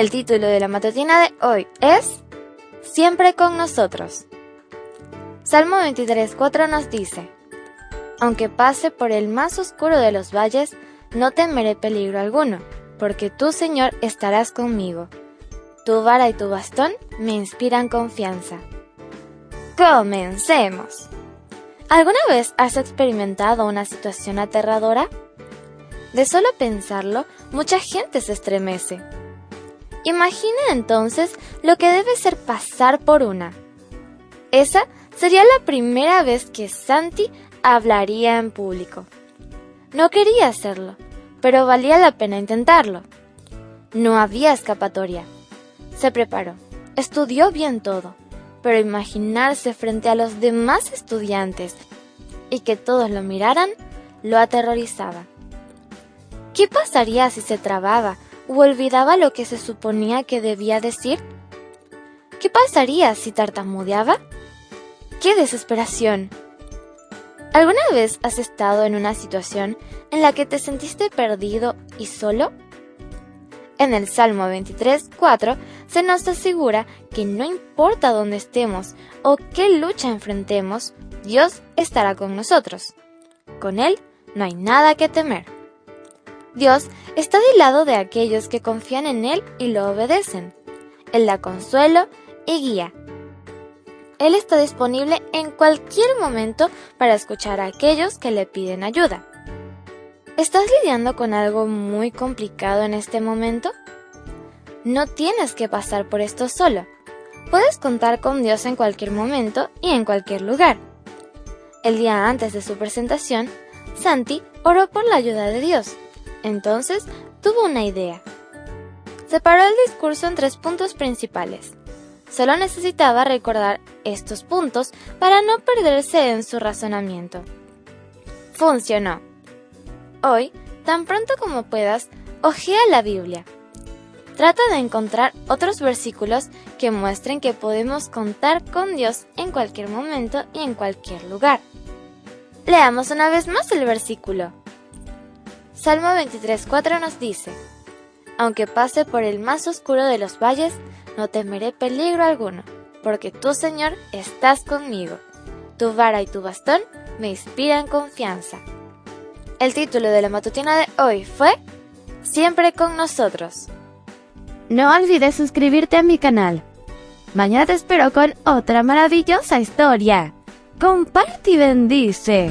El título de la matutina de hoy es Siempre con nosotros. Salmo 23.4 nos dice, Aunque pase por el más oscuro de los valles, no temeré peligro alguno, porque tú, Señor, estarás conmigo. Tu vara y tu bastón me inspiran confianza. Comencemos. ¿Alguna vez has experimentado una situación aterradora? De solo pensarlo, mucha gente se estremece. Imagina entonces lo que debe ser pasar por una. Esa sería la primera vez que Santi hablaría en público. No quería hacerlo, pero valía la pena intentarlo. No había escapatoria. Se preparó, estudió bien todo, pero imaginarse frente a los demás estudiantes y que todos lo miraran lo aterrorizaba. ¿Qué pasaría si se trababa o olvidaba lo que se suponía que debía decir? ¿Qué pasaría si tartamudeaba? ¡Qué desesperación! ¿Alguna vez has estado en una situación en la que te sentiste perdido y solo? En el Salmo 23, 4 se nos asegura que no importa dónde estemos o qué lucha enfrentemos, Dios estará con nosotros. Con Él no hay nada que temer. Dios está del lado de aquellos que confían en Él y lo obedecen. Él da consuelo y guía. Él está disponible en cualquier momento para escuchar a aquellos que le piden ayuda. ¿Estás lidiando con algo muy complicado en este momento? No tienes que pasar por esto solo. Puedes contar con Dios en cualquier momento y en cualquier lugar. El día antes de su presentación, Santi oró por la ayuda de Dios. Entonces tuvo una idea. Separó el discurso en tres puntos principales. Solo necesitaba recordar estos puntos para no perderse en su razonamiento. Funcionó. Hoy, tan pronto como puedas, ojea la Biblia. Trata de encontrar otros versículos que muestren que podemos contar con Dios en cualquier momento y en cualquier lugar. Leamos una vez más el versículo. Salmo 23.4 nos dice, Aunque pase por el más oscuro de los valles, no temeré peligro alguno, porque tú, Señor, estás conmigo. Tu vara y tu bastón me inspiran confianza. El título de la matutina de hoy fue Siempre con nosotros. No olvides suscribirte a mi canal. Mañana te espero con otra maravillosa historia. Comparte y bendice.